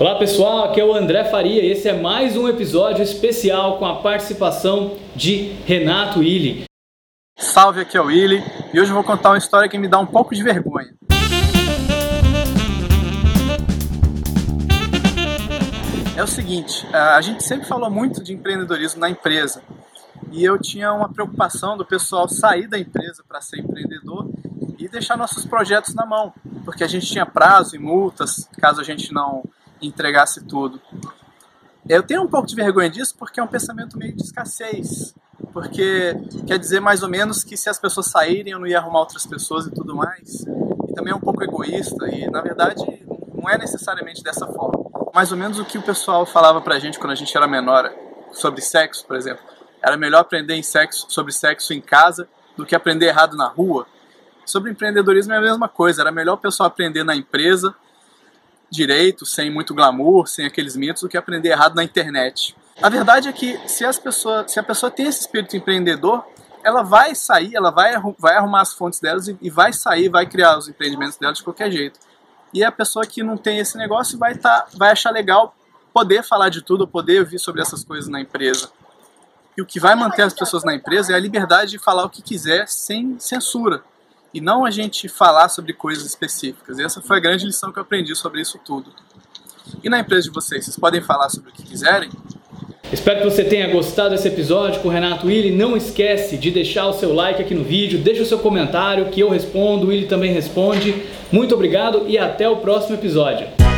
Olá pessoal, aqui é o André Faria e esse é mais um episódio especial com a participação de Renato Illy. Salve, aqui é o Illy e hoje eu vou contar uma história que me dá um pouco de vergonha. É o seguinte, a gente sempre falou muito de empreendedorismo na empresa e eu tinha uma preocupação do pessoal sair da empresa para ser empreendedor e deixar nossos projetos na mão, porque a gente tinha prazo e multas caso a gente não entregasse tudo. Eu tenho um pouco de vergonha disso porque é um pensamento meio de escassez. Porque quer dizer mais ou menos que se as pessoas saírem eu não ia arrumar outras pessoas e tudo mais. E também é um pouco egoísta e na verdade não é necessariamente dessa forma. Mais ou menos o que o pessoal falava pra gente quando a gente era menor sobre sexo, por exemplo. Era melhor aprender em sexo, sobre sexo em casa do que aprender errado na rua. Sobre empreendedorismo é a mesma coisa. Era melhor o pessoal aprender na empresa direito, sem muito glamour, sem aqueles mitos, do que aprender errado na internet. A verdade é que se, as pessoas, se a pessoa tem esse espírito empreendedor, ela vai sair, ela vai, vai arrumar as fontes delas e, e vai sair, vai criar os empreendimentos dela de qualquer jeito. E a pessoa que não tem esse negócio vai, tá, vai achar legal poder falar de tudo, poder ouvir sobre essas coisas na empresa. E o que vai manter as pessoas na empresa é a liberdade de falar o que quiser sem censura e não a gente falar sobre coisas específicas. E essa foi a grande lição que eu aprendi sobre isso tudo. E na empresa de vocês, vocês podem falar sobre o que quiserem? Espero que você tenha gostado desse episódio com o Renato Willi. Não esquece de deixar o seu like aqui no vídeo, deixa o seu comentário que eu respondo, o Willi também responde. Muito obrigado e até o próximo episódio.